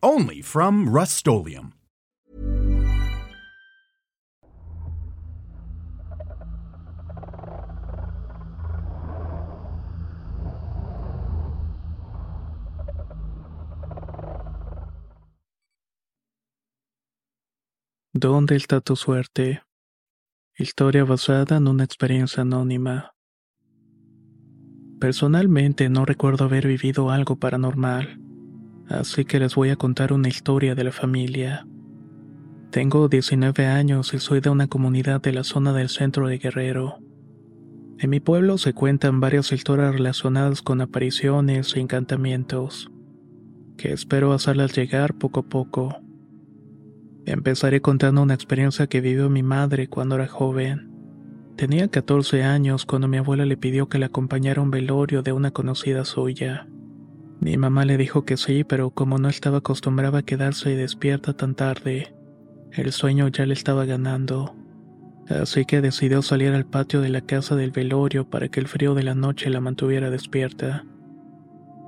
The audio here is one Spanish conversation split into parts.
Only from Rust ¿Dónde está tu suerte? Historia basada en una experiencia anónima. Personalmente no recuerdo haber vivido algo paranormal, así que les voy a contar una historia de la familia. Tengo 19 años y soy de una comunidad de la zona del centro de Guerrero. En mi pueblo se cuentan varias historias relacionadas con apariciones e encantamientos, que espero hacerlas llegar poco a poco. Empezaré contando una experiencia que vivió mi madre cuando era joven. Tenía 14 años cuando mi abuela le pidió que la acompañara a un velorio de una conocida suya. Mi mamá le dijo que sí, pero como no estaba acostumbrada a quedarse despierta tan tarde, el sueño ya le estaba ganando. Así que decidió salir al patio de la casa del velorio para que el frío de la noche la mantuviera despierta.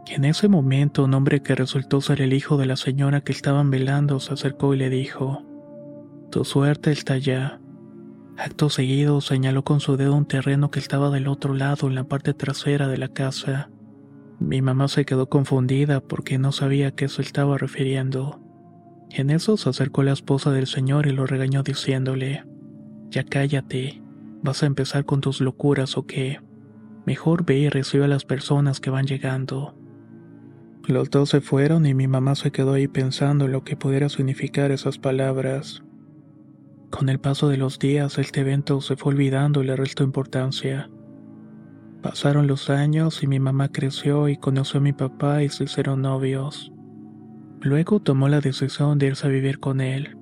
En ese momento un hombre que resultó ser el hijo de la señora que estaban velando se acercó y le dijo, Tu suerte está allá. Acto seguido señaló con su dedo un terreno que estaba del otro lado en la parte trasera de la casa. Mi mamá se quedó confundida porque no sabía a qué se estaba refiriendo. En eso se acercó la esposa del señor y lo regañó diciéndole, Ya cállate, ¿vas a empezar con tus locuras o qué? Mejor ve y recibe a las personas que van llegando. Los dos se fueron y mi mamá se quedó ahí pensando en lo que pudiera significar esas palabras. Con el paso de los días, este evento se fue olvidando y le restó importancia. Pasaron los años y mi mamá creció y conoció a mi papá y se hicieron novios. Luego tomó la decisión de irse a vivir con él.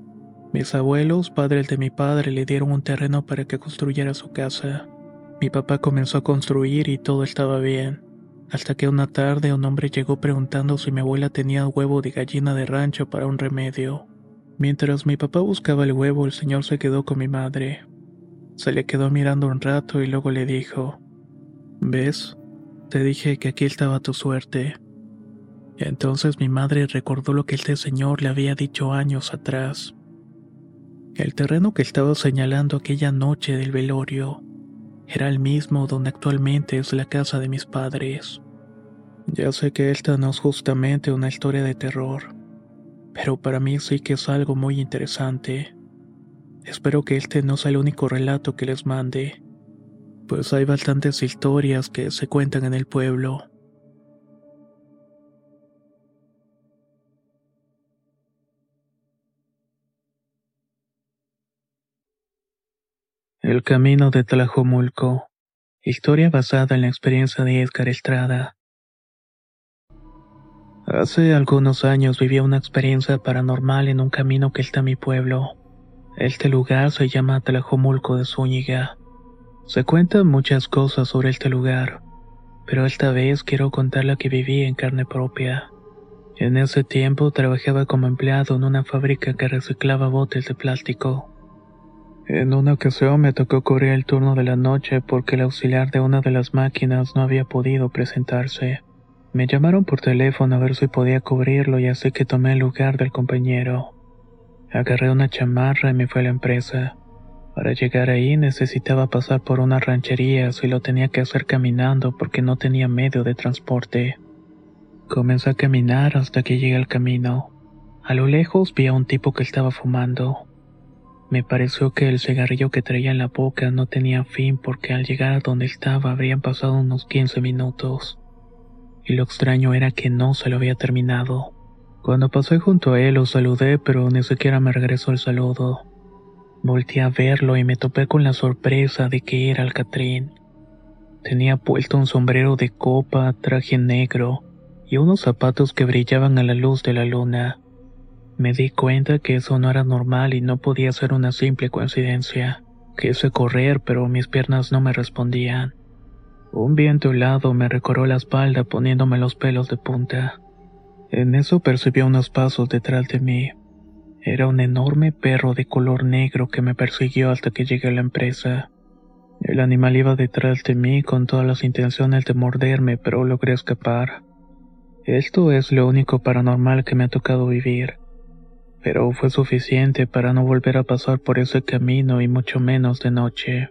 Mis abuelos, padres de mi padre, le dieron un terreno para que construyera su casa. Mi papá comenzó a construir y todo estaba bien hasta que una tarde un hombre llegó preguntando si mi abuela tenía huevo de gallina de rancho para un remedio. Mientras mi papá buscaba el huevo, el señor se quedó con mi madre. Se le quedó mirando un rato y luego le dijo, ¿Ves? Te dije que aquí estaba tu suerte. Entonces mi madre recordó lo que este señor le había dicho años atrás. El terreno que estaba señalando aquella noche del velorio era el mismo donde actualmente es la casa de mis padres. Ya sé que esta no es justamente una historia de terror, pero para mí sí que es algo muy interesante. Espero que este no sea el único relato que les mande, pues hay bastantes historias que se cuentan en el pueblo. El camino de Tlajomulco. Historia basada en la experiencia de Edgar Estrada. Hace algunos años viví una experiencia paranormal en un camino que está a mi pueblo. Este lugar se llama Tlajomulco de Zúñiga. Se cuentan muchas cosas sobre este lugar, pero esta vez quiero contar la que viví en carne propia. En ese tiempo trabajaba como empleado en una fábrica que reciclaba botes de plástico. En una ocasión me tocó cubrir el turno de la noche porque el auxiliar de una de las máquinas no había podido presentarse. Me llamaron por teléfono a ver si podía cubrirlo y así que tomé el lugar del compañero. Agarré una chamarra y me fui a la empresa. Para llegar ahí necesitaba pasar por una ranchería y lo tenía que hacer caminando porque no tenía medio de transporte. Comencé a caminar hasta que llegué al camino. A lo lejos vi a un tipo que estaba fumando. Me pareció que el cigarrillo que traía en la boca no tenía fin porque al llegar a donde estaba habrían pasado unos 15 minutos. Y lo extraño era que no se lo había terminado. Cuando pasé junto a él lo saludé pero ni siquiera me regresó el saludo. Volté a verlo y me topé con la sorpresa de que era el Catrín. Tenía puesto un sombrero de copa, traje negro y unos zapatos que brillaban a la luz de la luna. Me di cuenta que eso no era normal y no podía ser una simple coincidencia. Quise correr, pero mis piernas no me respondían. Un viento helado me recorrió la espalda poniéndome los pelos de punta. En eso percibí unos pasos detrás de mí. Era un enorme perro de color negro que me persiguió hasta que llegué a la empresa. El animal iba detrás de mí con todas las intenciones de morderme, pero logré escapar. Esto es lo único paranormal que me ha tocado vivir pero fue suficiente para no volver a pasar por ese camino y mucho menos de noche.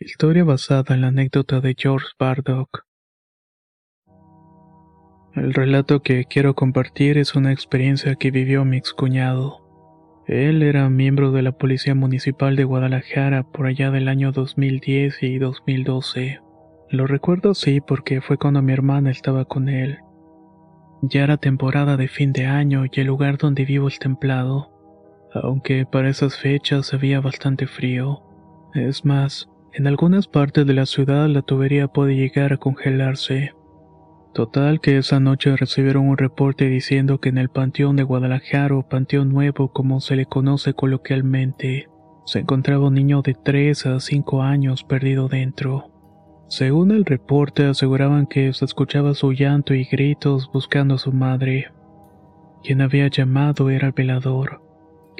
Historia basada en la anécdota de George Bardock. El relato que quiero compartir es una experiencia que vivió mi excuñado. Él era miembro de la Policía Municipal de Guadalajara por allá del año 2010 y 2012. Lo recuerdo así porque fue cuando mi hermana estaba con él. Ya era temporada de fin de año y el lugar donde vivo es templado, aunque para esas fechas había bastante frío. Es más, en algunas partes de la ciudad la tubería puede llegar a congelarse. Total que esa noche recibieron un reporte diciendo que en el Panteón de Guadalajara o Panteón Nuevo como se le conoce coloquialmente, se encontraba un niño de 3 a 5 años perdido dentro. Según el reporte aseguraban que se escuchaba su llanto y gritos buscando a su madre. Quien había llamado era el velador,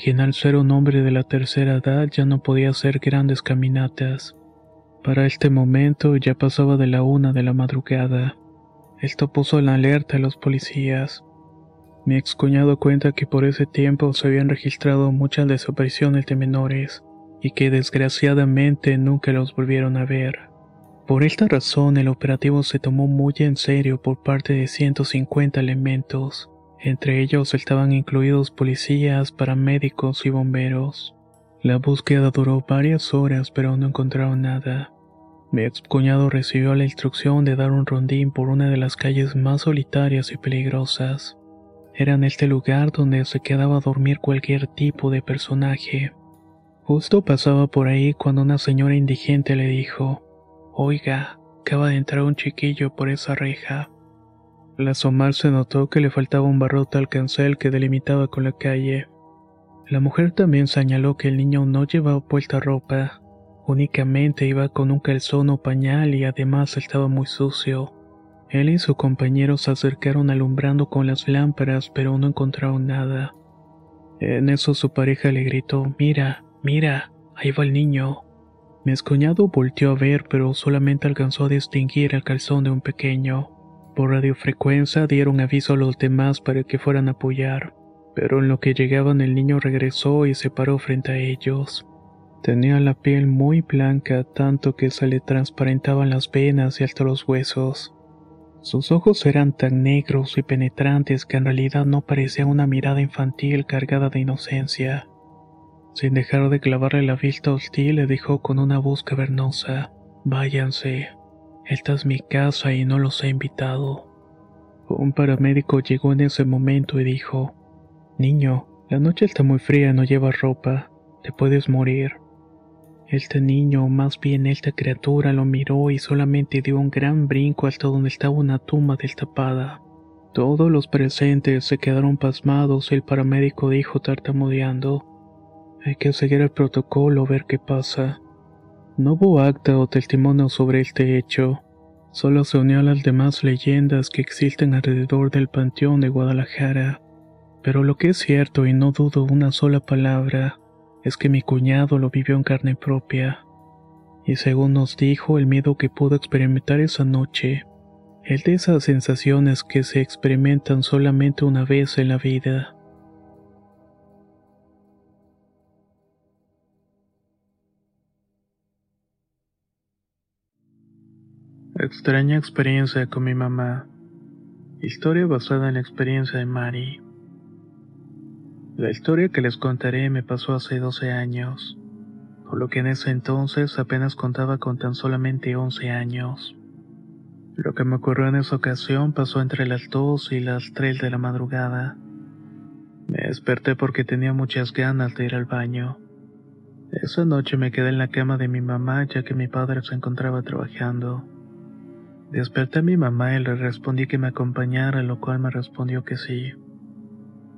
quien al ser un hombre de la tercera edad ya no podía hacer grandes caminatas. Para este momento ya pasaba de la una de la madrugada. Esto puso en alerta a los policías. Mi excuñado cuenta que por ese tiempo se habían registrado muchas desapariciones de menores y que desgraciadamente nunca los volvieron a ver. Por esta razón, el operativo se tomó muy en serio por parte de 150 elementos. Entre ellos estaban incluidos policías, paramédicos y bomberos. La búsqueda duró varias horas, pero no encontraron nada. Mi excuñado recibió la instrucción de dar un rondín por una de las calles más solitarias y peligrosas. Era en este lugar donde se quedaba a dormir cualquier tipo de personaje. Justo pasaba por ahí cuando una señora indigente le dijo, Oiga, acaba de entrar un chiquillo por esa reja. Al asomarse notó que le faltaba un barrote al cancel que delimitaba con la calle. La mujer también señaló que el niño no llevaba puesta ropa, únicamente iba con un calzón o pañal y además estaba muy sucio. Él y su compañero se acercaron alumbrando con las lámparas, pero no encontraron nada. En eso su pareja le gritó, Mira, mira, ahí va el niño. Mi escuñado volteó a ver, pero solamente alcanzó a distinguir el calzón de un pequeño. Por radiofrecuencia dieron aviso a los demás para que fueran a apoyar, pero en lo que llegaban el niño regresó y se paró frente a ellos. Tenía la piel muy blanca, tanto que se le transparentaban las venas y hasta los huesos. Sus ojos eran tan negros y penetrantes que en realidad no parecía una mirada infantil cargada de inocencia. Sin dejar de clavarle la vista hostil, le dijo con una voz cavernosa: Váyanse, esta es mi casa y no los he invitado. Un paramédico llegó en ese momento y dijo: Niño, la noche está muy fría, no llevas ropa, te puedes morir. Este niño, o más bien esta criatura, lo miró y solamente dio un gran brinco hasta donde estaba una tumba destapada. Todos los presentes se quedaron pasmados y el paramédico dijo tartamudeando: hay que seguir el protocolo, ver qué pasa. No hubo acta o testimonio sobre este hecho, solo se unió a las demás leyendas que existen alrededor del Panteón de Guadalajara. Pero lo que es cierto, y no dudo una sola palabra, es que mi cuñado lo vivió en carne propia. Y según nos dijo, el miedo que pudo experimentar esa noche, el de esas sensaciones que se experimentan solamente una vez en la vida. Extraña experiencia con mi mamá. Historia basada en la experiencia de Mari. La historia que les contaré me pasó hace 12 años, por lo que en ese entonces apenas contaba con tan solamente 11 años. Lo que me ocurrió en esa ocasión pasó entre las 2 y las 3 de la madrugada. Me desperté porque tenía muchas ganas de ir al baño. Esa noche me quedé en la cama de mi mamá ya que mi padre se encontraba trabajando. Desperté a mi mamá y le respondí que me acompañara, lo cual me respondió que sí.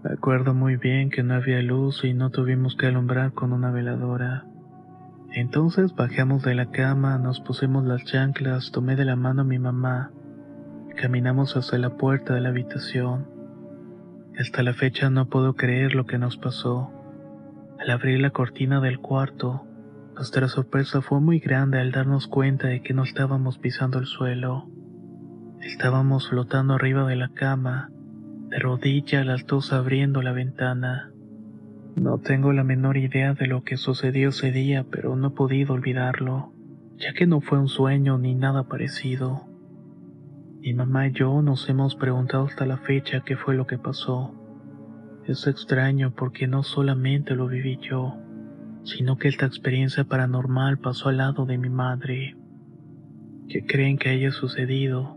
Me acuerdo muy bien que no había luz y no tuvimos que alumbrar con una veladora. Entonces bajamos de la cama, nos pusimos las chanclas, tomé de la mano a mi mamá caminamos hacia la puerta de la habitación. Hasta la fecha no puedo creer lo que nos pasó. Al abrir la cortina del cuarto, nuestra sorpresa fue muy grande al darnos cuenta de que no estábamos pisando el suelo. Estábamos flotando arriba de la cama, de rodillas las dos abriendo la ventana. No tengo la menor idea de lo que sucedió ese día, pero no he podido olvidarlo, ya que no fue un sueño ni nada parecido. Mi mamá y yo nos hemos preguntado hasta la fecha qué fue lo que pasó. Es extraño porque no solamente lo viví yo, sino que esta experiencia paranormal pasó al lado de mi madre. ¿Qué creen que haya sucedido?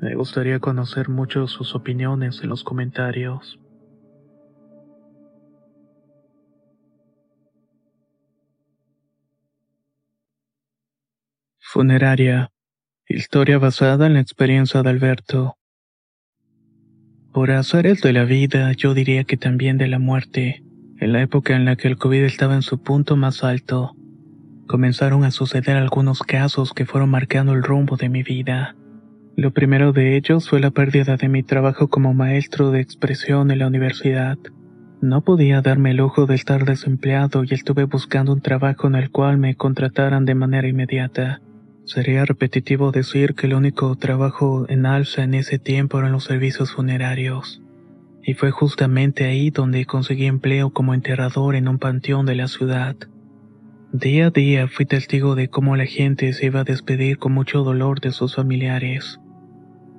Me gustaría conocer mucho sus opiniones en los comentarios. Funeraria. Historia basada en la experiencia de Alberto. Por azares de la vida, yo diría que también de la muerte en la época en la que el COVID estaba en su punto más alto, comenzaron a suceder algunos casos que fueron marcando el rumbo de mi vida. Lo primero de ellos fue la pérdida de mi trabajo como maestro de expresión en la universidad. No podía darme el lujo de estar desempleado y estuve buscando un trabajo en el cual me contrataran de manera inmediata. Sería repetitivo decir que el único trabajo en alza en ese tiempo eran los servicios funerarios y fue justamente ahí donde conseguí empleo como enterrador en un panteón de la ciudad. Día a día fui testigo de cómo la gente se iba a despedir con mucho dolor de sus familiares.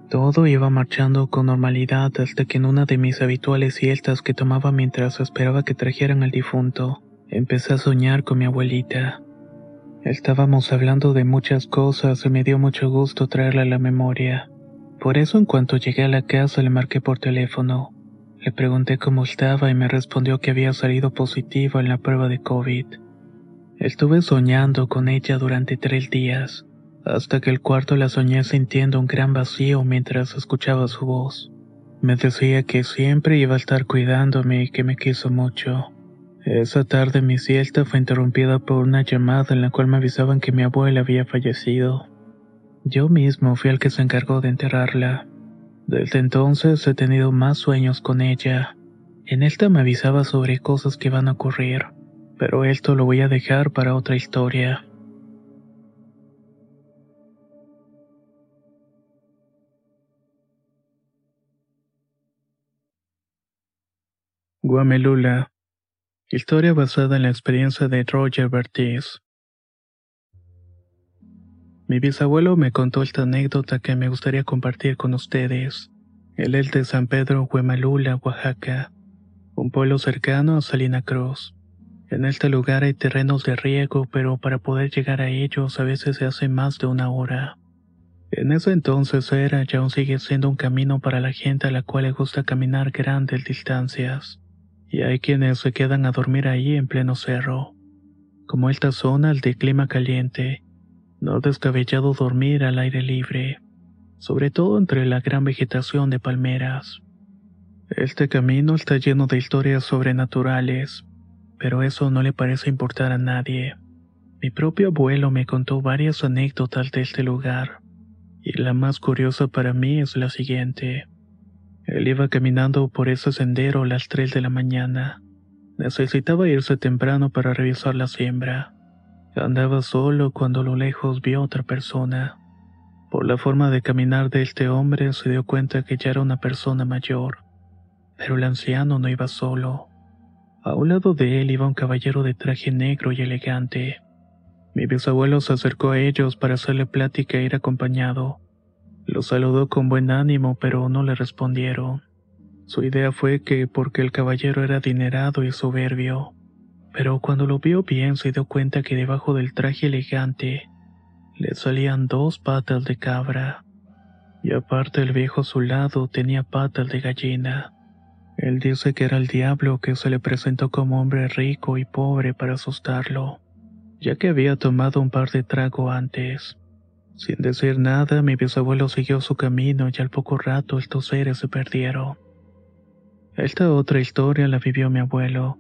Todo iba marchando con normalidad hasta que en una de mis habituales siestas que tomaba mientras esperaba que trajeran al difunto, empecé a soñar con mi abuelita. Estábamos hablando de muchas cosas y me dio mucho gusto traerla a la memoria. Por eso en cuanto llegué a la casa le marqué por teléfono. Le pregunté cómo estaba y me respondió que había salido positivo en la prueba de COVID. Estuve soñando con ella durante tres días, hasta que el cuarto la soñé sintiendo un gran vacío mientras escuchaba su voz. Me decía que siempre iba a estar cuidándome y que me quiso mucho. Esa tarde mi siesta fue interrumpida por una llamada en la cual me avisaban que mi abuela había fallecido. Yo mismo fui el que se encargó de enterrarla. Desde entonces he tenido más sueños con ella. En esta me avisaba sobre cosas que van a ocurrir pero esto lo voy a dejar para otra historia. Guamelula. Historia basada en la experiencia de Roger Bertis. Mi bisabuelo me contó esta anécdota que me gustaría compartir con ustedes. Él es de San Pedro, Guamelula, Oaxaca, un pueblo cercano a Salina Cruz. En este lugar hay terrenos de riego, pero para poder llegar a ellos a veces se hace más de una hora. En ese entonces era y aún sigue siendo un camino para la gente a la cual le gusta caminar grandes distancias. Y hay quienes se quedan a dormir ahí en pleno cerro. Como esta zona al de clima caliente, no descabellado dormir al aire libre, sobre todo entre la gran vegetación de palmeras. Este camino está lleno de historias sobrenaturales, pero eso no le parece importar a nadie. Mi propio abuelo me contó varias anécdotas de este lugar, y la más curiosa para mí es la siguiente. Él iba caminando por ese sendero a las 3 de la mañana. Necesitaba irse temprano para revisar la siembra. Andaba solo cuando a lo lejos vio otra persona. Por la forma de caminar de este hombre se dio cuenta que ya era una persona mayor. Pero el anciano no iba solo. A un lado de él iba un caballero de traje negro y elegante. Mi bisabuelo se acercó a ellos para hacerle plática e ir acompañado. Lo saludó con buen ánimo, pero no le respondieron. Su idea fue que porque el caballero era adinerado y soberbio, pero cuando lo vio bien se dio cuenta que debajo del traje elegante le salían dos patas de cabra, y aparte el viejo a su lado tenía patas de gallina. Él dice que era el diablo que se le presentó como hombre rico y pobre para asustarlo, ya que había tomado un par de trago antes. Sin decir nada, mi bisabuelo siguió su camino y al poco rato estos seres se perdieron. Esta otra historia la vivió mi abuelo.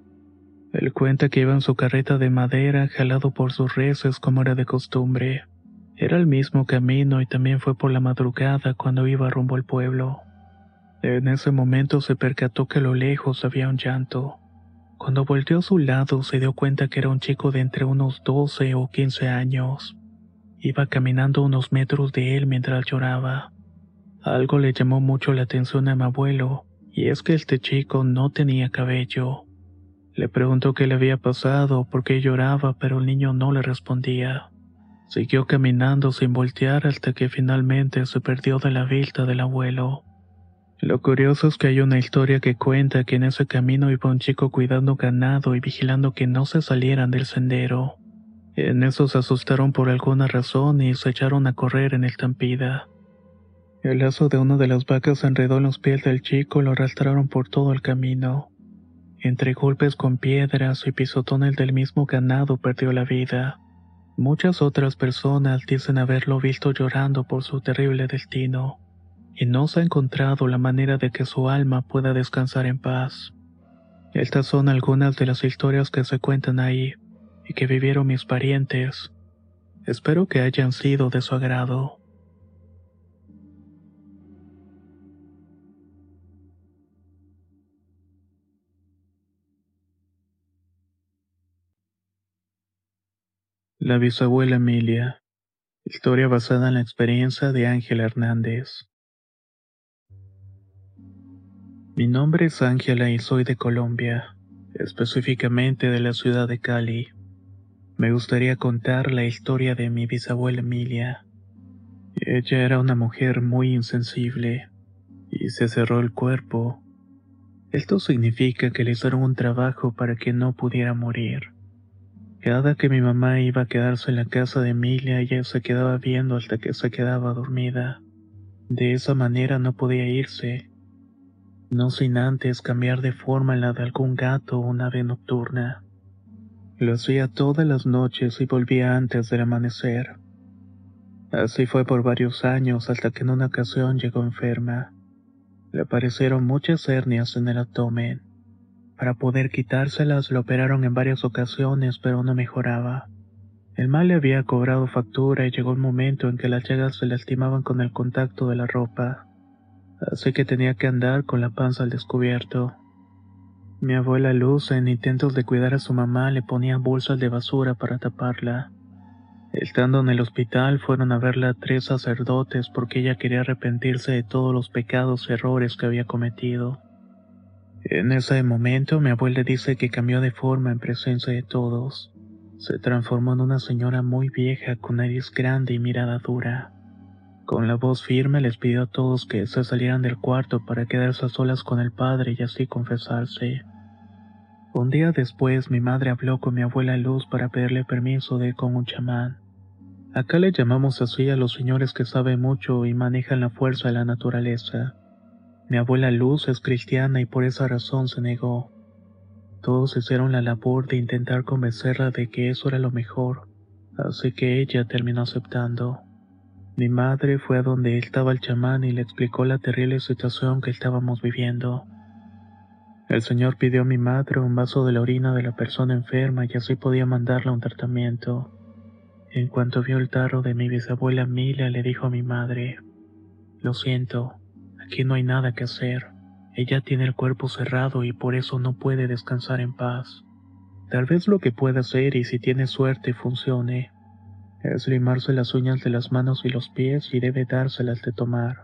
Él cuenta que iba en su carreta de madera jalado por sus reses como era de costumbre. Era el mismo camino y también fue por la madrugada cuando iba rumbo al pueblo. En ese momento se percató que a lo lejos había un llanto. Cuando volteó a su lado se dio cuenta que era un chico de entre unos 12 o 15 años. Iba caminando unos metros de él mientras lloraba. Algo le llamó mucho la atención a mi abuelo, y es que este chico no tenía cabello. Le preguntó qué le había pasado, por qué lloraba, pero el niño no le respondía. Siguió caminando sin voltear hasta que finalmente se perdió de la vista del abuelo. Lo curioso es que hay una historia que cuenta que en ese camino iba un chico cuidando ganado y vigilando que no se salieran del sendero. En eso se asustaron por alguna razón y se echaron a correr en el tampida. El lazo de una de las vacas enredó en los pies del chico y lo arrastraron por todo el camino. Entre golpes con piedras y pisotones del mismo ganado perdió la vida. Muchas otras personas dicen haberlo visto llorando por su terrible destino y no se ha encontrado la manera de que su alma pueda descansar en paz. Estas son algunas de las historias que se cuentan ahí y que vivieron mis parientes. Espero que hayan sido de su agrado. La bisabuela Emilia. Historia basada en la experiencia de Ángel Hernández. Mi nombre es Ángela y soy de Colombia, específicamente de la ciudad de Cali. me gustaría contar la historia de mi bisabuela Emilia. Ella era una mujer muy insensible y se cerró el cuerpo. Esto significa que le hicieron un trabajo para que no pudiera morir. Cada que mi mamá iba a quedarse en la casa de Emilia, ella se quedaba viendo hasta que se quedaba dormida. De esa manera no podía irse, no sin antes cambiar de forma en la de algún gato o una ave nocturna. Lo hacía todas las noches y volvía antes del amanecer. Así fue por varios años hasta que en una ocasión llegó enferma. Le aparecieron muchas hernias en el abdomen. Para poder quitárselas lo operaron en varias ocasiones, pero no mejoraba. El mal le había cobrado factura y llegó el momento en que las llagas se lastimaban con el contacto de la ropa. Así que tenía que andar con la panza al descubierto. Mi abuela Luz, en intentos de cuidar a su mamá, le ponía bolsas de basura para taparla. Estando en el hospital, fueron a verla tres sacerdotes porque ella quería arrepentirse de todos los pecados y errores que había cometido. En ese momento mi abuela dice que cambió de forma en presencia de todos. Se transformó en una señora muy vieja con nariz grande y mirada dura. Con la voz firme les pidió a todos que se salieran del cuarto para quedarse a solas con el padre y así confesarse. Un día después mi madre habló con mi abuela Luz para pedirle permiso de ir con un chamán. Acá le llamamos así a los señores que saben mucho y manejan la fuerza de la naturaleza. Mi abuela Luz es cristiana y por esa razón se negó. Todos hicieron la labor de intentar convencerla de que eso era lo mejor, así que ella terminó aceptando. Mi madre fue a donde estaba el chamán y le explicó la terrible situación que estábamos viviendo. El señor pidió a mi madre un vaso de la orina de la persona enferma y así podía mandarla un tratamiento. En cuanto vio el tarro de mi bisabuela Mila, le dijo a mi madre, Lo siento, Aquí no hay nada que hacer. Ella tiene el cuerpo cerrado y por eso no puede descansar en paz. Tal vez lo que pueda hacer y si tiene suerte funcione es limarse las uñas de las manos y los pies y debe dárselas de tomar.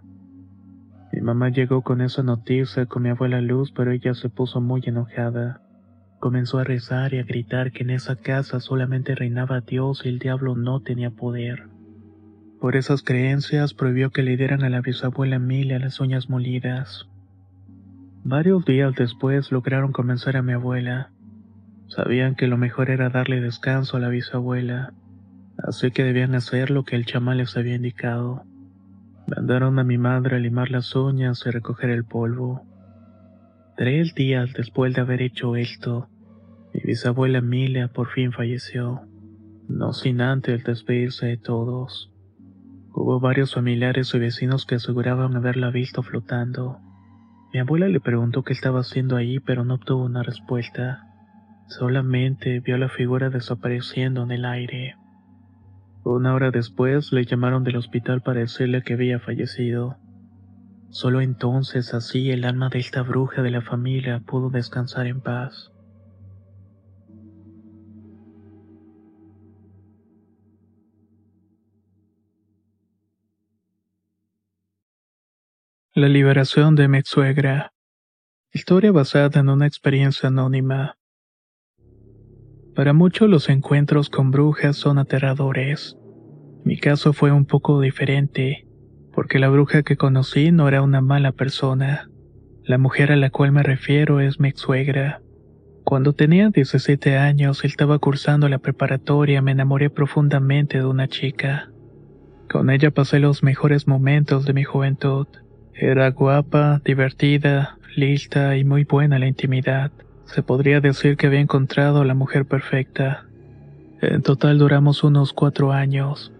Mi mamá llegó con esa noticia con mi abuela Luz, pero ella se puso muy enojada. Comenzó a rezar y a gritar que en esa casa solamente reinaba Dios y el diablo no tenía poder. Por esas creencias prohibió que le dieran a la bisabuela Emilia las uñas molidas. Varios días después lograron convencer a mi abuela. Sabían que lo mejor era darle descanso a la bisabuela, así que debían hacer lo que el chamán les había indicado. Mandaron a mi madre a limar las uñas y recoger el polvo. Tres días después de haber hecho esto, mi bisabuela Emilia por fin falleció, no sin antes despedirse de todos. Hubo varios familiares y vecinos que aseguraban haberla visto flotando. Mi abuela le preguntó qué estaba haciendo ahí, pero no obtuvo una respuesta. Solamente vio la figura desapareciendo en el aire. Una hora después le llamaron del hospital para decirle que había fallecido. Solo entonces así el alma de esta bruja de la familia pudo descansar en paz. La liberación de mi. Historia basada en una experiencia anónima. Para muchos los encuentros con brujas son aterradores. Mi caso fue un poco diferente, porque la bruja que conocí no era una mala persona. La mujer a la cual me refiero es mi. Cuando tenía 17 años y estaba cursando la preparatoria me enamoré profundamente de una chica. Con ella pasé los mejores momentos de mi juventud. Era guapa, divertida, lista y muy buena en la intimidad. Se podría decir que había encontrado a la mujer perfecta. En total duramos unos cuatro años.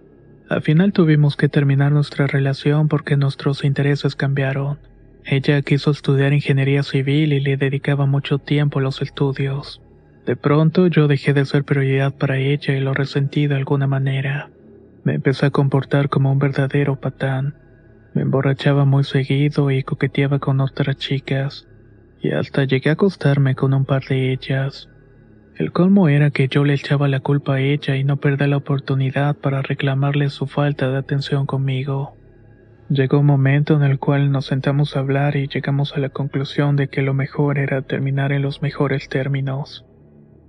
Al final tuvimos que terminar nuestra relación porque nuestros intereses cambiaron. Ella quiso estudiar ingeniería civil y le dedicaba mucho tiempo a los estudios. De pronto yo dejé de ser prioridad para ella y lo resentí de alguna manera. Me empecé a comportar como un verdadero patán. Me emborrachaba muy seguido y coqueteaba con otras chicas, y hasta llegué a acostarme con un par de ellas. El colmo era que yo le echaba la culpa a ella y no perdía la oportunidad para reclamarle su falta de atención conmigo. Llegó un momento en el cual nos sentamos a hablar y llegamos a la conclusión de que lo mejor era terminar en los mejores términos.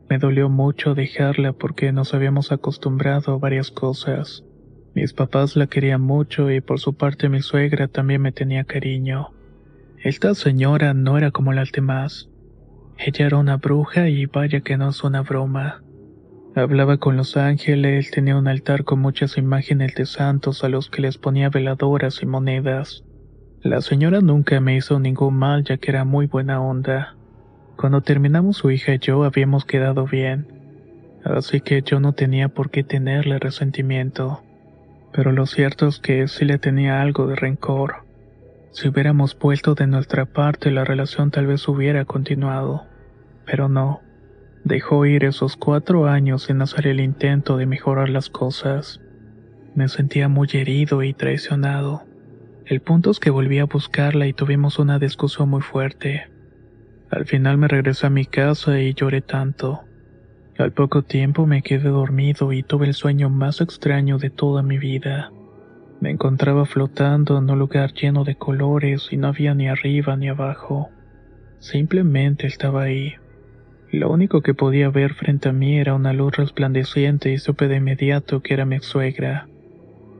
Me dolió mucho dejarla porque nos habíamos acostumbrado a varias cosas. Mis papás la querían mucho y por su parte mi suegra también me tenía cariño. Esta señora no era como las demás. Ella era una bruja y vaya que no es una broma. Hablaba con los ángeles, tenía un altar con muchas imágenes de santos a los que les ponía veladoras y monedas. La señora nunca me hizo ningún mal ya que era muy buena onda. Cuando terminamos su hija y yo habíamos quedado bien, así que yo no tenía por qué tenerle resentimiento. Pero lo cierto es que sí le tenía algo de rencor. Si hubiéramos puesto de nuestra parte la relación tal vez hubiera continuado, pero no. Dejó ir esos cuatro años sin hacer el intento de mejorar las cosas. Me sentía muy herido y traicionado. El punto es que volví a buscarla y tuvimos una discusión muy fuerte. Al final me regresé a mi casa y lloré tanto. Al poco tiempo me quedé dormido y tuve el sueño más extraño de toda mi vida. Me encontraba flotando en un lugar lleno de colores y no había ni arriba ni abajo. Simplemente estaba ahí. Lo único que podía ver frente a mí era una luz resplandeciente y supe de inmediato que era mi suegra.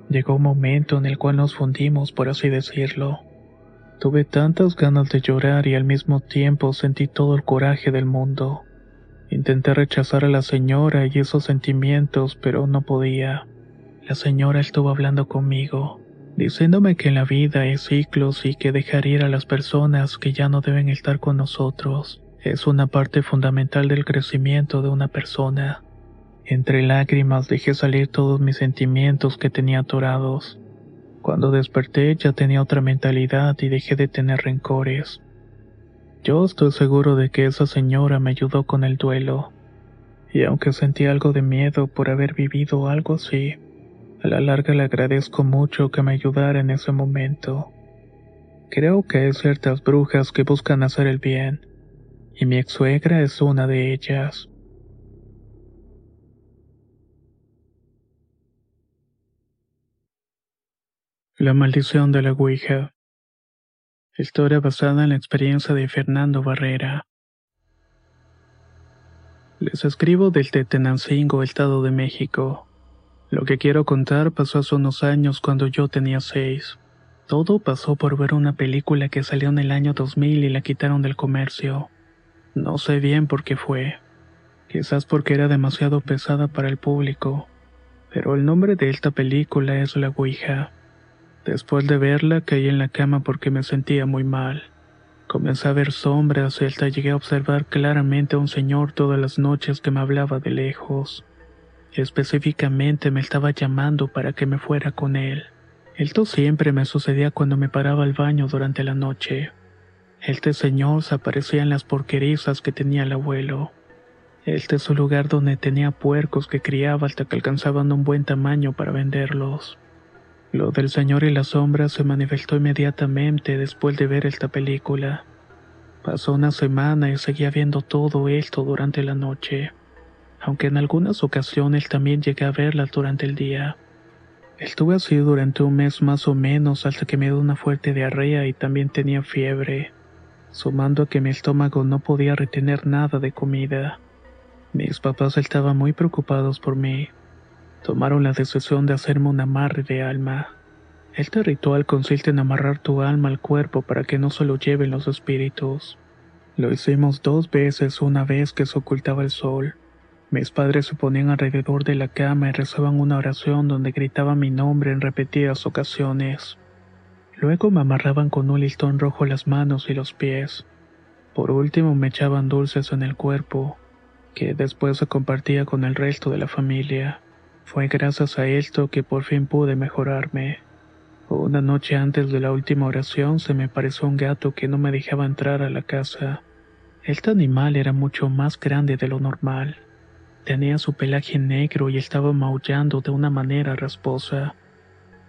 Llegó un momento en el cual nos fundimos, por así decirlo. Tuve tantas ganas de llorar y al mismo tiempo sentí todo el coraje del mundo. Intenté rechazar a la señora y esos sentimientos, pero no podía. La señora estuvo hablando conmigo, diciéndome que en la vida hay ciclos y que dejar ir a las personas que ya no deben estar con nosotros es una parte fundamental del crecimiento de una persona. Entre lágrimas dejé salir todos mis sentimientos que tenía atorados. Cuando desperté ya tenía otra mentalidad y dejé de tener rencores. Yo estoy seguro de que esa señora me ayudó con el duelo. Y aunque sentí algo de miedo por haber vivido algo así, a la larga le agradezco mucho que me ayudara en ese momento. Creo que hay ciertas brujas que buscan hacer el bien y mi ex suegra es una de ellas. La maldición de la Ouija. Historia basada en la experiencia de Fernando Barrera. Les escribo del Tetenancingo, Estado de México. Lo que quiero contar pasó hace unos años cuando yo tenía seis. Todo pasó por ver una película que salió en el año 2000 y la quitaron del comercio. No sé bien por qué fue. Quizás porque era demasiado pesada para el público. Pero el nombre de esta película es La Ouija. Después de verla caí en la cama porque me sentía muy mal. Comencé a ver sombras y hasta llegué a observar claramente a un señor todas las noches que me hablaba de lejos. Específicamente me estaba llamando para que me fuera con él. Esto siempre me sucedía cuando me paraba al baño durante la noche. Este señor se aparecía en las porquerizas que tenía el abuelo. Este es un lugar donde tenía puercos que criaba hasta que alcanzaban un buen tamaño para venderlos. Lo del señor y la sombra se manifestó inmediatamente después de ver esta película. Pasó una semana y seguía viendo todo esto durante la noche, aunque en algunas ocasiones también llegué a verlas durante el día. Estuve así durante un mes más o menos hasta que me dio una fuerte diarrea y también tenía fiebre sumando a que mi estómago no podía retener nada de comida. Mis papás estaban muy preocupados por mí. Tomaron la decisión de hacerme un amarre de alma. Este ritual consiste en amarrar tu alma al cuerpo para que no se lo lleven los espíritus. Lo hicimos dos veces una vez que se ocultaba el sol. Mis padres se ponían alrededor de la cama y rezaban una oración donde gritaban mi nombre en repetidas ocasiones. Luego me amarraban con un listón rojo las manos y los pies. Por último me echaban dulces en el cuerpo, que después se compartía con el resto de la familia. Fue gracias a esto que por fin pude mejorarme. Una noche antes de la última oración se me pareció un gato que no me dejaba entrar a la casa. Este animal era mucho más grande de lo normal. Tenía su pelaje negro y estaba maullando de una manera rasposa.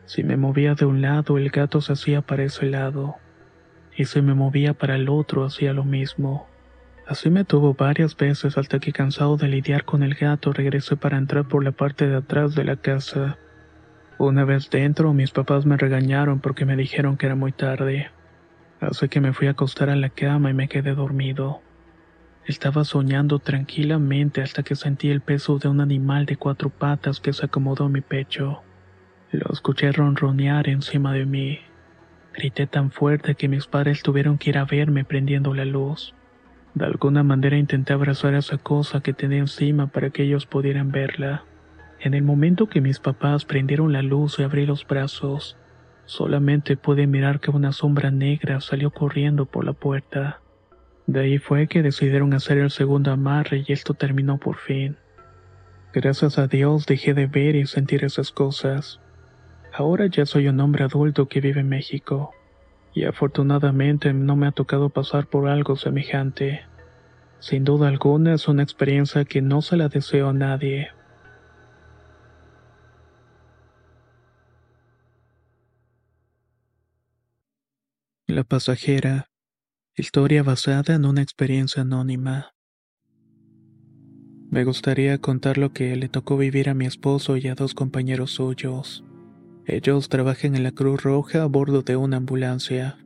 Si me movía de un lado, el gato se hacía para ese lado, y si me movía para el otro, hacía lo mismo. Así me tuvo varias veces hasta que cansado de lidiar con el gato regresé para entrar por la parte de atrás de la casa. Una vez dentro, mis papás me regañaron porque me dijeron que era muy tarde, así que me fui a acostar a la cama y me quedé dormido. Estaba soñando tranquilamente hasta que sentí el peso de un animal de cuatro patas que se acomodó en mi pecho. Lo escuché ronronear encima de mí. Grité tan fuerte que mis padres tuvieron que ir a verme prendiendo la luz. De alguna manera intenté abrazar esa cosa que tenía encima para que ellos pudieran verla. En el momento que mis papás prendieron la luz y abrí los brazos, solamente pude mirar que una sombra negra salió corriendo por la puerta. De ahí fue que decidieron hacer el segundo amarre y esto terminó por fin. Gracias a Dios dejé de ver y sentir esas cosas. Ahora ya soy un hombre adulto que vive en México y afortunadamente no me ha tocado pasar por algo semejante. Sin duda alguna es una experiencia que no se la deseo a nadie. La pasajera. Historia basada en una experiencia anónima. Me gustaría contar lo que le tocó vivir a mi esposo y a dos compañeros suyos. Ellos trabajan en la Cruz Roja a bordo de una ambulancia.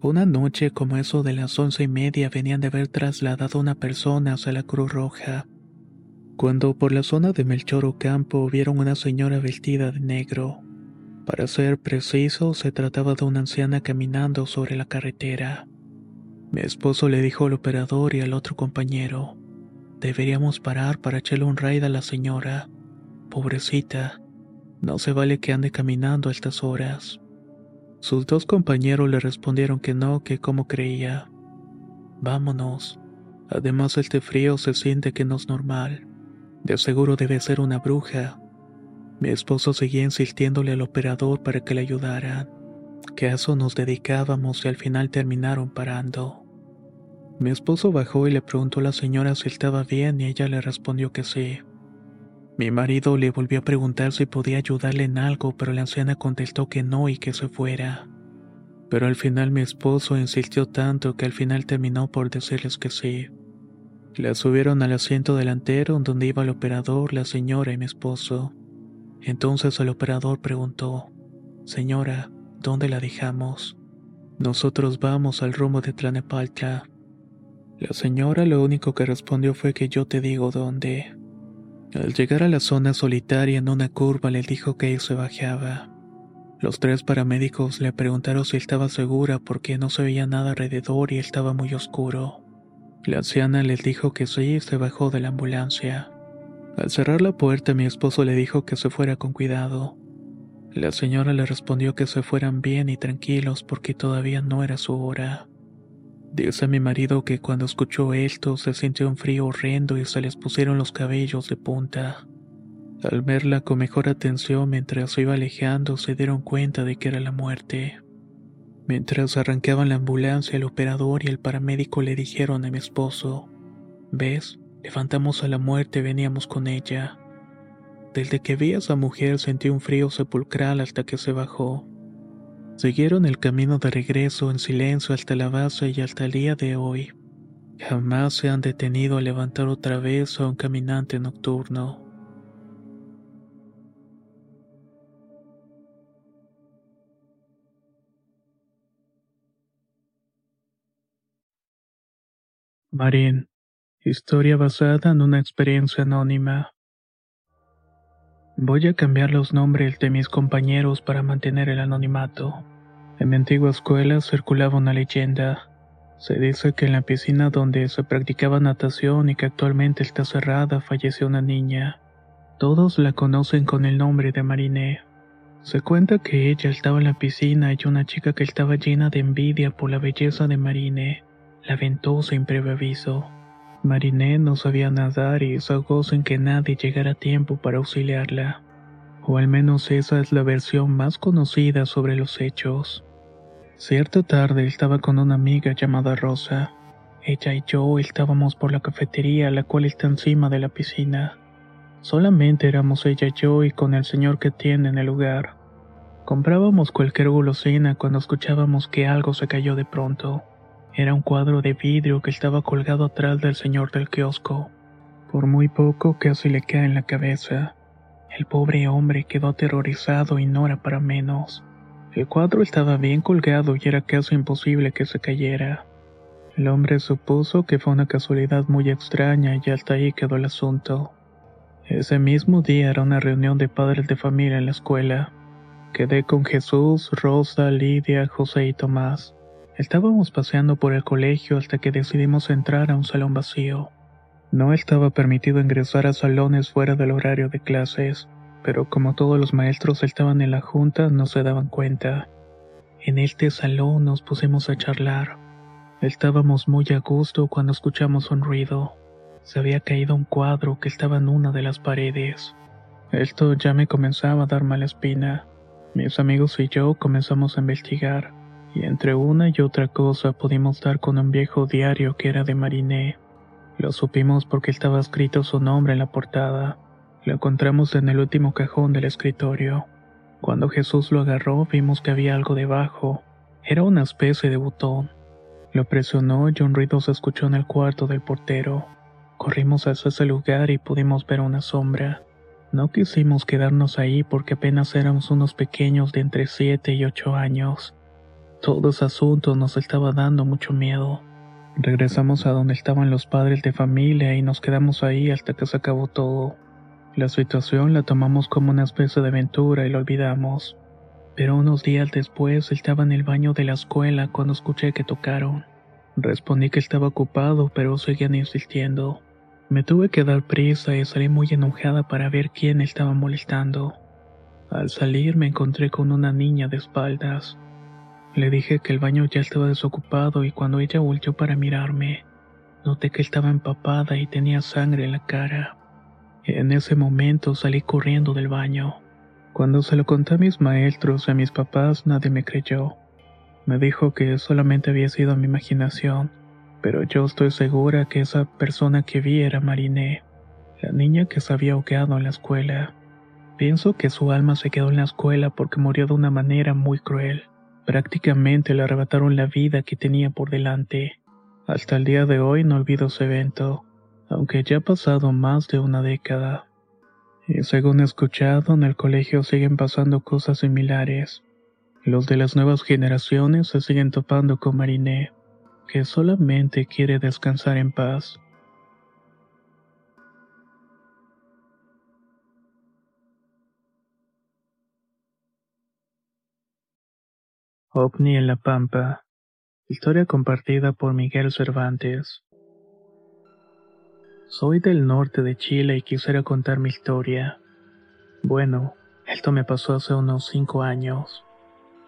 Una noche, como eso de las once y media, venían de haber trasladado a una persona hacia la Cruz Roja. Cuando por la zona de Melchor Ocampo vieron una señora vestida de negro. Para ser preciso, se trataba de una anciana caminando sobre la carretera. Mi esposo le dijo al operador y al otro compañero, deberíamos parar para echarle un raid a la señora. Pobrecita, no se vale que ande caminando a estas horas. Sus dos compañeros le respondieron que no, que como creía. Vámonos. Además este frío se siente que no es normal. De seguro debe ser una bruja. Mi esposo seguía insistiéndole al operador para que le ayudaran. Que a eso nos dedicábamos y al final terminaron parando. Mi esposo bajó y le preguntó a la señora si estaba bien y ella le respondió que sí. Mi marido le volvió a preguntar si podía ayudarle en algo, pero la anciana contestó que no y que se fuera. Pero al final mi esposo insistió tanto que al final terminó por decirles que sí. La subieron al asiento delantero donde iba el operador, la señora y mi esposo. Entonces el operador preguntó, Señora, ¿dónde la dejamos? Nosotros vamos al rumbo de Tlanepalta. La señora lo único que respondió fue que yo te digo dónde. Al llegar a la zona solitaria en una curva le dijo que se bajaba. Los tres paramédicos le preguntaron si estaba segura porque no se veía nada alrededor y estaba muy oscuro. La anciana les dijo que sí y se bajó de la ambulancia. Al cerrar la puerta mi esposo le dijo que se fuera con cuidado. La señora le respondió que se fueran bien y tranquilos porque todavía no era su hora. Dice a mi marido que cuando escuchó esto se sintió un frío horrendo y se les pusieron los cabellos de punta. Al verla con mejor atención mientras se iba alejando se dieron cuenta de que era la muerte. Mientras arrancaban la ambulancia el operador y el paramédico le dijeron a mi esposo, ¿ves? Levantamos a la muerte veníamos con ella. Desde que vi a esa mujer sentí un frío sepulcral hasta que se bajó. Siguieron el camino de regreso en silencio hasta la base y hasta el día de hoy. Jamás se han detenido a levantar otra vez a un caminante nocturno. Marín. Historia basada en una experiencia anónima. Voy a cambiar los nombres de mis compañeros para mantener el anonimato. En mi antigua escuela circulaba una leyenda. Se dice que en la piscina donde se practicaba natación y que actualmente está cerrada falleció una niña. Todos la conocen con el nombre de Mariné. Se cuenta que ella estaba en la piscina y una chica que estaba llena de envidia por la belleza de Marine la aventó sin previo aviso. Marinette no sabía nadar y se ahogó sin que nadie llegara a tiempo para auxiliarla. O al menos esa es la versión más conocida sobre los hechos. Cierta tarde estaba con una amiga llamada Rosa. Ella y yo estábamos por la cafetería, la cual está encima de la piscina. Solamente éramos ella y yo y con el señor que tiene en el lugar. Comprábamos cualquier golosina cuando escuchábamos que algo se cayó de pronto. Era un cuadro de vidrio que estaba colgado atrás del señor del kiosco. Por muy poco casi le cae en la cabeza. El pobre hombre quedó aterrorizado y no era para menos. El cuadro estaba bien colgado y era casi imposible que se cayera. El hombre supuso que fue una casualidad muy extraña y hasta ahí quedó el asunto. Ese mismo día era una reunión de padres de familia en la escuela. Quedé con Jesús, Rosa, Lidia, José y Tomás. Estábamos paseando por el colegio hasta que decidimos entrar a un salón vacío. No estaba permitido ingresar a salones fuera del horario de clases, pero como todos los maestros estaban en la junta no se daban cuenta. En este salón nos pusimos a charlar. Estábamos muy a gusto cuando escuchamos un ruido. Se había caído un cuadro que estaba en una de las paredes. Esto ya me comenzaba a dar mala espina. Mis amigos y yo comenzamos a investigar, y entre una y otra cosa pudimos dar con un viejo diario que era de Mariné. Lo supimos porque estaba escrito su nombre en la portada. Lo encontramos en el último cajón del escritorio. Cuando Jesús lo agarró vimos que había algo debajo. Era una especie de botón. Lo presionó y un ruido se escuchó en el cuarto del portero. Corrimos hacia ese lugar y pudimos ver una sombra. No quisimos quedarnos ahí porque apenas éramos unos pequeños de entre 7 y 8 años. Todo ese asunto nos estaba dando mucho miedo. Regresamos a donde estaban los padres de familia y nos quedamos ahí hasta que se acabó todo. La situación la tomamos como una especie de aventura y lo olvidamos pero unos días después estaba en el baño de la escuela cuando escuché que tocaron. Respondí que estaba ocupado, pero seguían insistiendo. Me tuve que dar prisa y salí muy enojada para ver quién estaba molestando. Al salir me encontré con una niña de espaldas. Le dije que el baño ya estaba desocupado y cuando ella volvió para mirarme, noté que estaba empapada y tenía sangre en la cara. En ese momento salí corriendo del baño. Cuando se lo conté a mis maestros y a mis papás, nadie me creyó. Me dijo que solamente había sido mi imaginación, pero yo estoy segura que esa persona que vi era Mariné, la niña que se había ahogado en la escuela. Pienso que su alma se quedó en la escuela porque murió de una manera muy cruel. Prácticamente le arrebataron la vida que tenía por delante. Hasta el día de hoy no olvido ese evento, aunque ya ha pasado más de una década. Y según he escuchado, en el colegio siguen pasando cosas similares. Los de las nuevas generaciones se siguen topando con Mariné, que solamente quiere descansar en paz. OVNI en la Pampa. Historia compartida por Miguel Cervantes. Soy del norte de Chile y quisiera contar mi historia. Bueno, esto me pasó hace unos cinco años.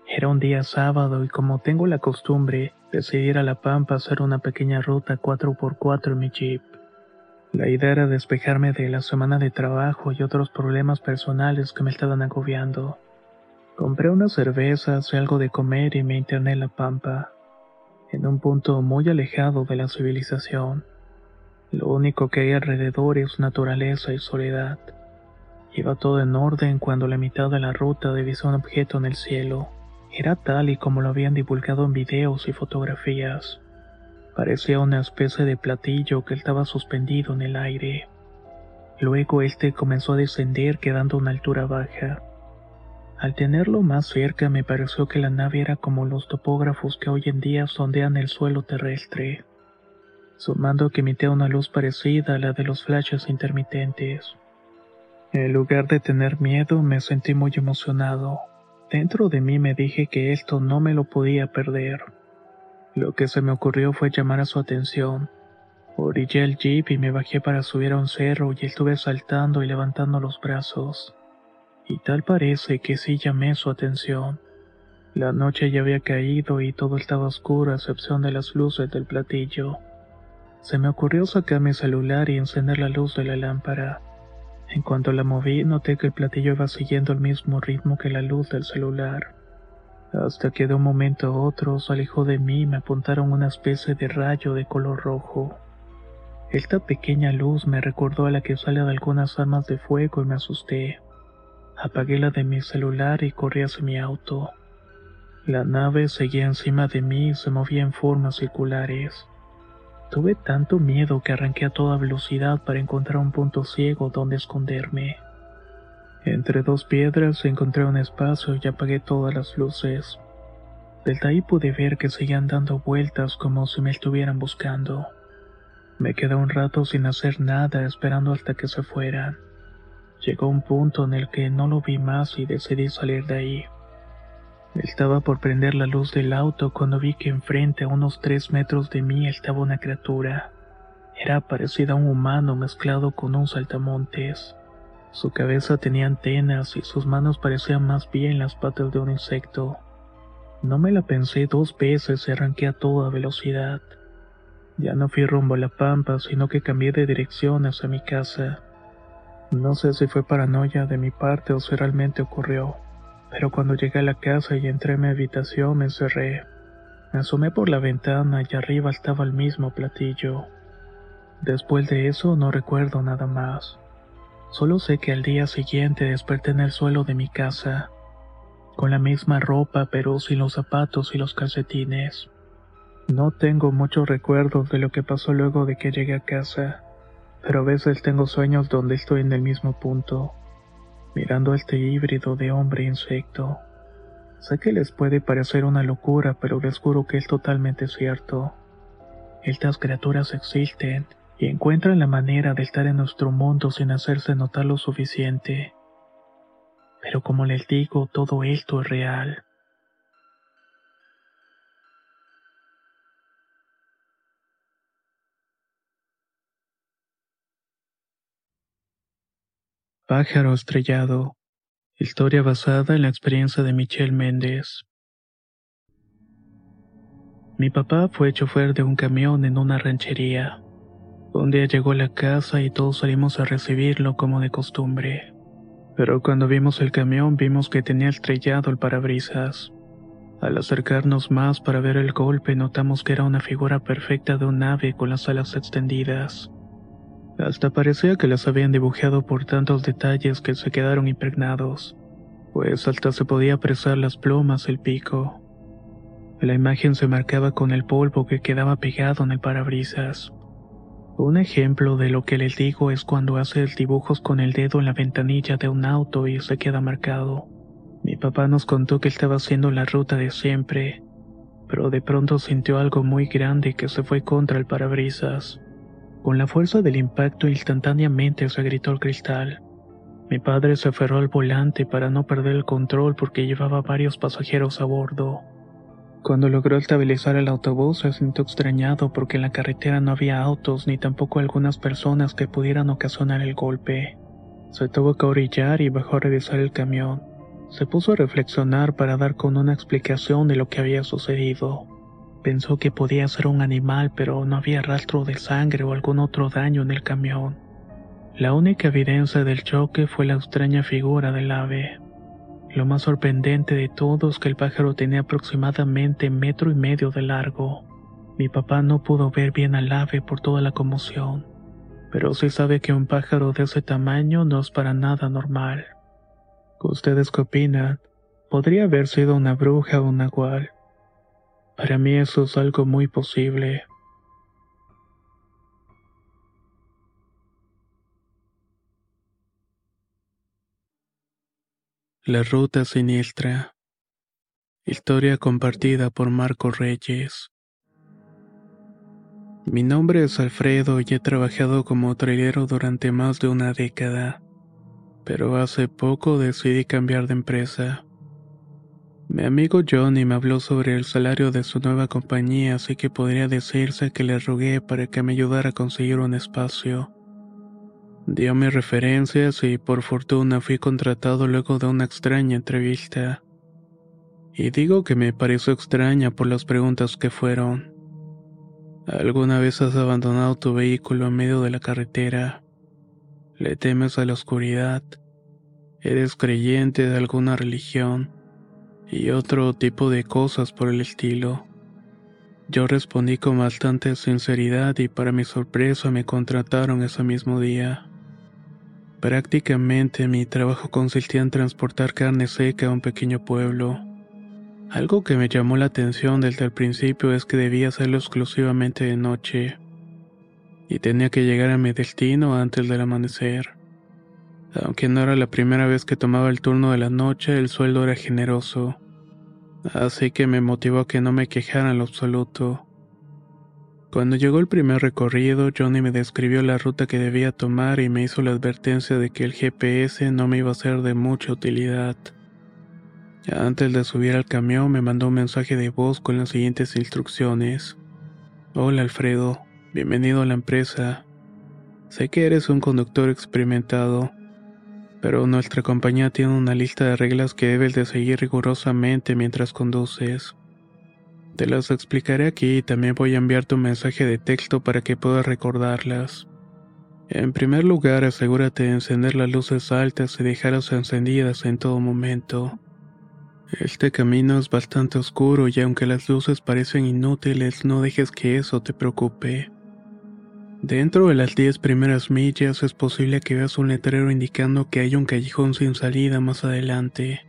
Era un día sábado y como tengo la costumbre, decidí ir a La Pampa a hacer una pequeña ruta 4x4 en mi jeep. La idea era despejarme de la semana de trabajo y otros problemas personales que me estaban agobiando. Compré unas cervezas y algo de comer y me interné en La Pampa, en un punto muy alejado de la civilización. Lo único que hay alrededor es naturaleza y soledad. Iba todo en orden cuando la mitad de la ruta divisó un objeto en el cielo. Era tal y como lo habían divulgado en videos y fotografías. Parecía una especie de platillo que estaba suspendido en el aire. Luego este comenzó a descender quedando a una altura baja. Al tenerlo más cerca me pareció que la nave era como los topógrafos que hoy en día sondean el suelo terrestre sumando que emitía una luz parecida a la de los flashes intermitentes. En lugar de tener miedo, me sentí muy emocionado. Dentro de mí me dije que esto no me lo podía perder. Lo que se me ocurrió fue llamar a su atención. Orillé el jeep y me bajé para subir a un cerro y estuve saltando y levantando los brazos. Y tal parece que sí llamé su atención. La noche ya había caído y todo estaba oscuro a excepción de las luces del platillo. Se me ocurrió sacar mi celular y encender la luz de la lámpara. En cuanto la moví, noté que el platillo iba siguiendo el mismo ritmo que la luz del celular. Hasta que de un momento a otro se alejó de mí y me apuntaron una especie de rayo de color rojo. Esta pequeña luz me recordó a la que sale de algunas armas de fuego y me asusté. Apagué la de mi celular y corrí hacia mi auto. La nave seguía encima de mí y se movía en formas circulares. Tuve tanto miedo que arranqué a toda velocidad para encontrar un punto ciego donde esconderme. Entre dos piedras encontré un espacio y apagué todas las luces. Desde ahí pude ver que seguían dando vueltas como si me estuvieran buscando. Me quedé un rato sin hacer nada esperando hasta que se fueran. Llegó un punto en el que no lo vi más y decidí salir de ahí. Estaba por prender la luz del auto cuando vi que enfrente a unos tres metros de mí estaba una criatura. Era parecida a un humano mezclado con un saltamontes. Su cabeza tenía antenas y sus manos parecían más bien las patas de un insecto. No me la pensé dos veces y arranqué a toda velocidad. Ya no fui rumbo a la pampa, sino que cambié de dirección hacia mi casa. No sé si fue paranoia de mi parte o si realmente ocurrió, pero cuando llegué a la casa y entré en mi habitación me encerré. Me asomé por la ventana y arriba estaba el mismo platillo. Después de eso no recuerdo nada más. Solo sé que al día siguiente desperté en el suelo de mi casa, con la misma ropa pero sin los zapatos y los calcetines. No tengo muchos recuerdos de lo que pasó luego de que llegué a casa, pero a veces tengo sueños donde estoy en el mismo punto, mirando a este híbrido de hombre e insecto. Sé que les puede parecer una locura, pero les juro que es totalmente cierto. Estas criaturas existen y encuentran la manera de estar en nuestro mundo sin hacerse notar lo suficiente. Pero como les digo, todo esto es real. Pájaro estrellado. Historia basada en la experiencia de Michelle Méndez. Mi papá fue chofer de un camión en una ranchería. Un día llegó a la casa y todos salimos a recibirlo como de costumbre. Pero cuando vimos el camión vimos que tenía estrellado el parabrisas. Al acercarnos más para ver el golpe notamos que era una figura perfecta de un ave con las alas extendidas. Hasta parecía que las habían dibujado por tantos detalles que se quedaron impregnados, pues hasta se podía apreciar las plumas, el pico. La imagen se marcaba con el polvo que quedaba pegado en el parabrisas. Un ejemplo de lo que les digo es cuando haces dibujos con el dedo en la ventanilla de un auto y se queda marcado. Mi papá nos contó que estaba haciendo la ruta de siempre, pero de pronto sintió algo muy grande que se fue contra el parabrisas. Con la fuerza del impacto instantáneamente se gritó el cristal. Mi padre se aferró al volante para no perder el control porque llevaba varios pasajeros a bordo. Cuando logró estabilizar el autobús se sintió extrañado porque en la carretera no había autos ni tampoco algunas personas que pudieran ocasionar el golpe. Se tuvo que orillar y bajó a revisar el camión. Se puso a reflexionar para dar con una explicación de lo que había sucedido. Pensó que podía ser un animal, pero no había rastro de sangre o algún otro daño en el camión. La única evidencia del choque fue la extraña figura del ave. Lo más sorprendente de todo es que el pájaro tenía aproximadamente metro y medio de largo. Mi papá no pudo ver bien al ave por toda la conmoción, pero sí sabe que un pájaro de ese tamaño no es para nada normal. ¿Ustedes qué opinan? ¿Podría haber sido una bruja o un nahual? Para mí eso es algo muy posible. La ruta siniestra. Historia compartida por Marco Reyes. Mi nombre es Alfredo y he trabajado como trailero durante más de una década, pero hace poco decidí cambiar de empresa. Mi amigo Johnny me habló sobre el salario de su nueva compañía, así que podría decirse que le rogué para que me ayudara a conseguir un espacio. Dio mis referencias y por fortuna fui contratado luego de una extraña entrevista. Y digo que me pareció extraña por las preguntas que fueron. ¿Alguna vez has abandonado tu vehículo en medio de la carretera? ¿Le temes a la oscuridad? ¿Eres creyente de alguna religión? Y otro tipo de cosas por el estilo. Yo respondí con bastante sinceridad y para mi sorpresa me contrataron ese mismo día. Prácticamente mi trabajo consistía en transportar carne seca a un pequeño pueblo. Algo que me llamó la atención desde el principio es que debía hacerlo exclusivamente de noche, y tenía que llegar a mi destino antes del amanecer. Aunque no era la primera vez que tomaba el turno de la noche, el sueldo era generoso. Así que me motivó a que no me quejara en lo absoluto. Cuando llegó el primer recorrido, Johnny me describió la ruta que debía tomar y me hizo la advertencia de que el GPS no me iba a ser de mucha utilidad. Antes de subir al camión me mandó un mensaje de voz con las siguientes instrucciones. Hola Alfredo, bienvenido a la empresa. Sé que eres un conductor experimentado, pero nuestra compañía tiene una lista de reglas que debes de seguir rigurosamente mientras conduces. Te las explicaré aquí y también voy a enviarte un mensaje de texto para que puedas recordarlas. En primer lugar, asegúrate de encender las luces altas y dejarlas encendidas en todo momento. Este camino es bastante oscuro y aunque las luces parecen inútiles, no dejes que eso te preocupe. Dentro de las 10 primeras millas es posible que veas un letrero indicando que hay un callejón sin salida más adelante.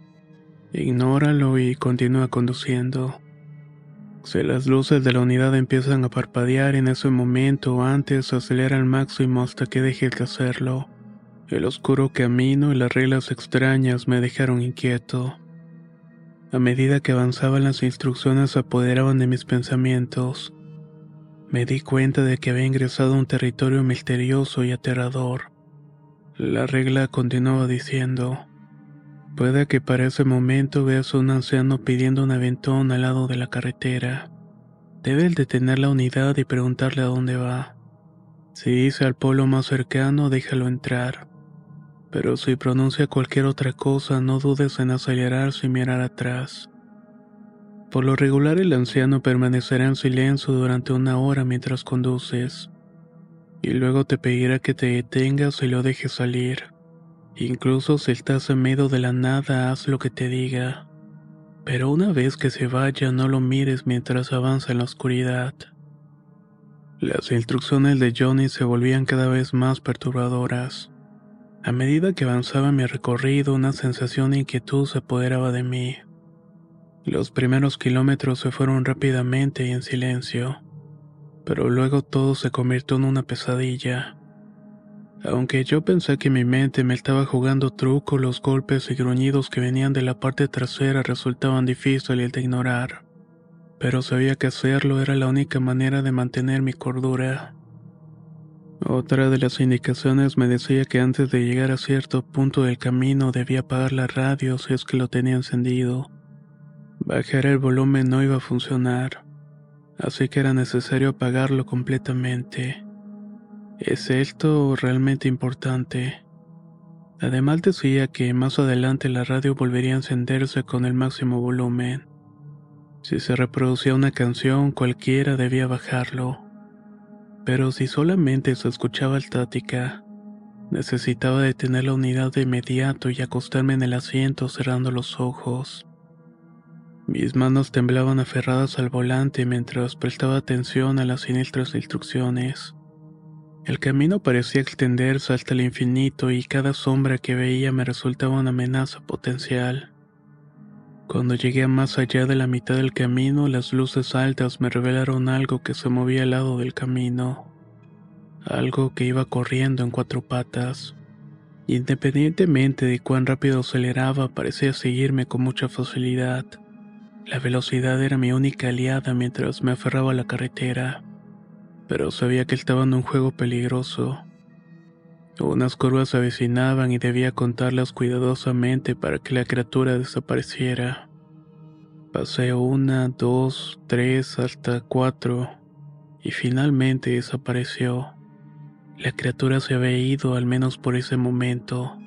Ignóralo y continúa conduciendo. Si las luces de la unidad empiezan a parpadear en ese momento antes, acelera al máximo hasta que dejes de hacerlo. El oscuro camino y las reglas extrañas me dejaron inquieto. A medida que avanzaban las instrucciones se apoderaban de mis pensamientos. Me di cuenta de que había ingresado a un territorio misterioso y aterrador. La regla continuaba diciendo, puede que para ese momento veas a un anciano pidiendo un aventón al lado de la carretera. Debes detener la unidad y preguntarle a dónde va. Si dice al pueblo más cercano, déjalo entrar pero si pronuncia cualquier otra cosa no dudes en acelerarse y mirar atrás. Por lo regular el anciano permanecerá en silencio durante una hora mientras conduces, y luego te pedirá que te detengas y lo dejes salir. Incluso si estás en medio de la nada, haz lo que te diga. Pero una vez que se vaya, no lo mires mientras avanza en la oscuridad. Las instrucciones de Johnny se volvían cada vez más perturbadoras. A medida que avanzaba mi recorrido, una sensación de inquietud se apoderaba de mí. Los primeros kilómetros se fueron rápidamente y en silencio, pero luego todo se convirtió en una pesadilla. Aunque yo pensé que mi mente me estaba jugando truco, los golpes y gruñidos que venían de la parte trasera resultaban difíciles de ignorar. Pero sabía que hacerlo era la única manera de mantener mi cordura. Otra de las indicaciones me decía que antes de llegar a cierto punto del camino debía apagar la radio si es que lo tenía encendido. Bajar el volumen no iba a funcionar, así que era necesario apagarlo completamente. ¿Es esto realmente importante? Además decía que más adelante la radio volvería a encenderse con el máximo volumen. Si se reproducía una canción cualquiera debía bajarlo pero si solamente se escuchaba estática, necesitaba detener la unidad de inmediato y acostarme en el asiento cerrando los ojos. Mis manos temblaban aferradas al volante mientras prestaba atención a las siniestras instrucciones. El camino parecía extenderse hasta el infinito y cada sombra que veía me resultaba una amenaza potencial. Cuando llegué a más allá de la mitad del camino, las luces altas me revelaron algo que se movía al lado del camino. Algo que iba corriendo en cuatro patas. Independientemente de cuán rápido aceleraba, parecía seguirme con mucha facilidad. La velocidad era mi única aliada mientras me aferraba a la carretera, pero sabía que estaba en un juego peligroso. Unas curvas se avecinaban y debía contarlas cuidadosamente para que la criatura desapareciera. Pasé una, dos, tres, hasta cuatro, y finalmente desapareció. La criatura se había ido al menos por ese momento.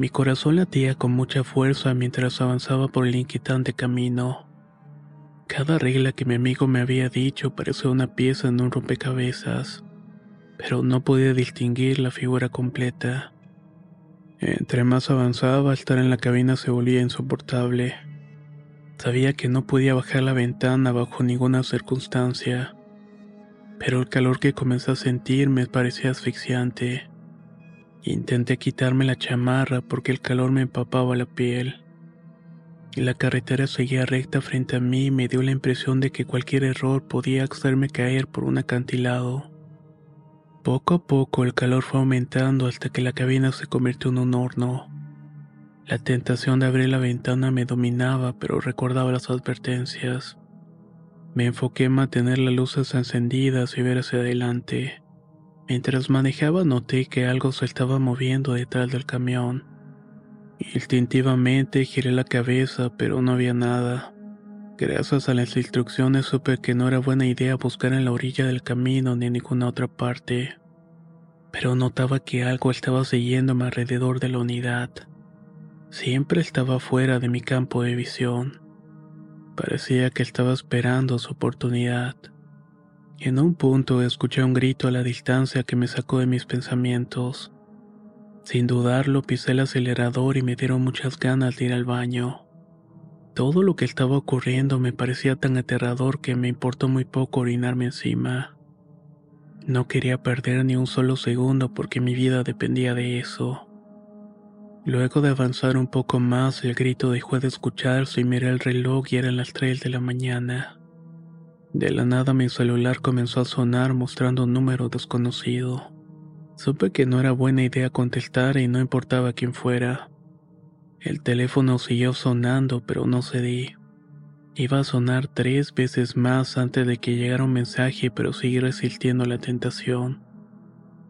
Mi corazón latía con mucha fuerza mientras avanzaba por el inquietante camino. Cada regla que mi amigo me había dicho parecía una pieza en un rompecabezas pero no podía distinguir la figura completa. Entre más avanzaba, estar en la cabina se volvía insoportable. Sabía que no podía bajar la ventana bajo ninguna circunstancia, pero el calor que comencé a sentir me parecía asfixiante. Intenté quitarme la chamarra porque el calor me empapaba la piel. La carretera seguía recta frente a mí y me dio la impresión de que cualquier error podía hacerme caer por un acantilado. Poco a poco el calor fue aumentando hasta que la cabina se convirtió en un horno. La tentación de abrir la ventana me dominaba, pero recordaba las advertencias. Me enfoqué en mantener las luces encendidas y ver hacia adelante. Mientras manejaba noté que algo se estaba moviendo detrás del camión. Instintivamente giré la cabeza, pero no había nada. Gracias a las instrucciones supe que no era buena idea buscar en la orilla del camino ni en ninguna otra parte. Pero notaba que algo estaba siguiéndome alrededor de la unidad. Siempre estaba fuera de mi campo de visión. Parecía que estaba esperando su oportunidad. En un punto escuché un grito a la distancia que me sacó de mis pensamientos. Sin dudarlo pisé el acelerador y me dieron muchas ganas de ir al baño. Todo lo que estaba ocurriendo me parecía tan aterrador que me importó muy poco orinarme encima. No quería perder ni un solo segundo porque mi vida dependía de eso. Luego de avanzar un poco más, el grito dejó de escucharse y miré el reloj y eran las 3 de la mañana. De la nada mi celular comenzó a sonar mostrando un número desconocido. Supe que no era buena idea contestar y no importaba quién fuera. El teléfono siguió sonando pero no cedí. Iba a sonar tres veces más antes de que llegara un mensaje pero seguí resistiendo la tentación.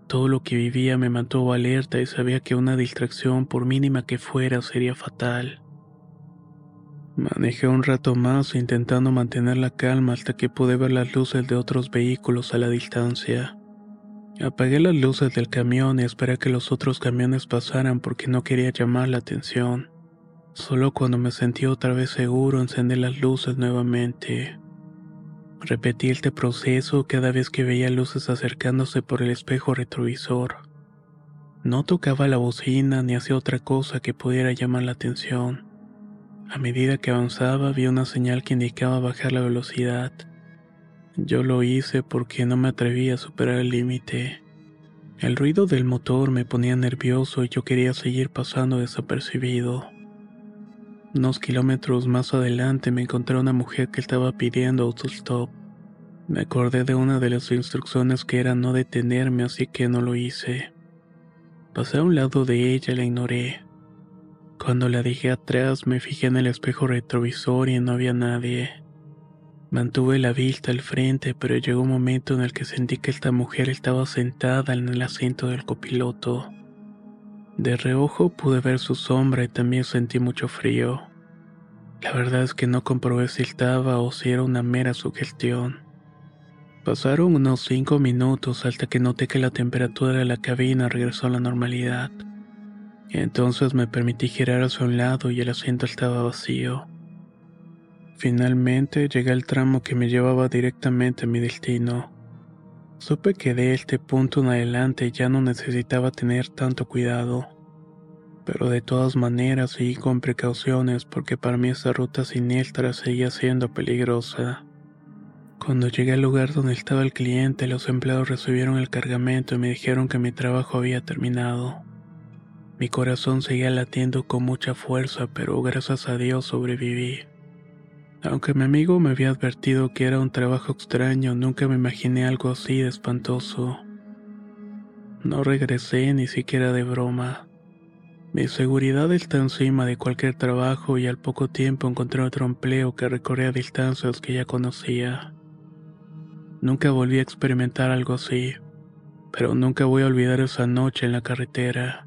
Todo lo que vivía me mantuvo alerta y sabía que una distracción, por mínima que fuera, sería fatal. Manejé un rato más intentando mantener la calma hasta que pude ver las luces de otros vehículos a la distancia. Apagué las luces del camión y esperé a que los otros camiones pasaran porque no quería llamar la atención. Solo cuando me sentí otra vez seguro encendí las luces nuevamente. Repetí este proceso cada vez que veía luces acercándose por el espejo retrovisor. No tocaba la bocina ni hacía otra cosa que pudiera llamar la atención. A medida que avanzaba vi una señal que indicaba bajar la velocidad. Yo lo hice porque no me atrevía a superar el límite. El ruido del motor me ponía nervioso y yo quería seguir pasando desapercibido. Unos kilómetros más adelante me encontré una mujer que estaba pidiendo autostop. Me acordé de una de las instrucciones que era no detenerme, así que no lo hice. Pasé a un lado de ella y la ignoré. Cuando la dejé atrás me fijé en el espejo retrovisor y no había nadie. Mantuve la vista al frente, pero llegó un momento en el que sentí que esta mujer estaba sentada en el asiento del copiloto. De reojo pude ver su sombra y también sentí mucho frío. La verdad es que no comprobé si estaba o si era una mera sugestión. Pasaron unos cinco minutos hasta que noté que la temperatura de la cabina regresó a la normalidad. Entonces me permití girar hacia un lado y el asiento estaba vacío. Finalmente llegué al tramo que me llevaba directamente a mi destino. Supe que de este punto en adelante ya no necesitaba tener tanto cuidado. Pero de todas maneras seguí con precauciones porque para mí esa ruta siniestra seguía siendo peligrosa. Cuando llegué al lugar donde estaba el cliente, los empleados recibieron el cargamento y me dijeron que mi trabajo había terminado. Mi corazón seguía latiendo con mucha fuerza, pero gracias a Dios sobreviví. Aunque mi amigo me había advertido que era un trabajo extraño, nunca me imaginé algo así de espantoso. No regresé ni siquiera de broma. Mi seguridad está encima de cualquier trabajo y al poco tiempo encontré otro empleo que recorría distancias que ya conocía. Nunca volví a experimentar algo así, pero nunca voy a olvidar esa noche en la carretera.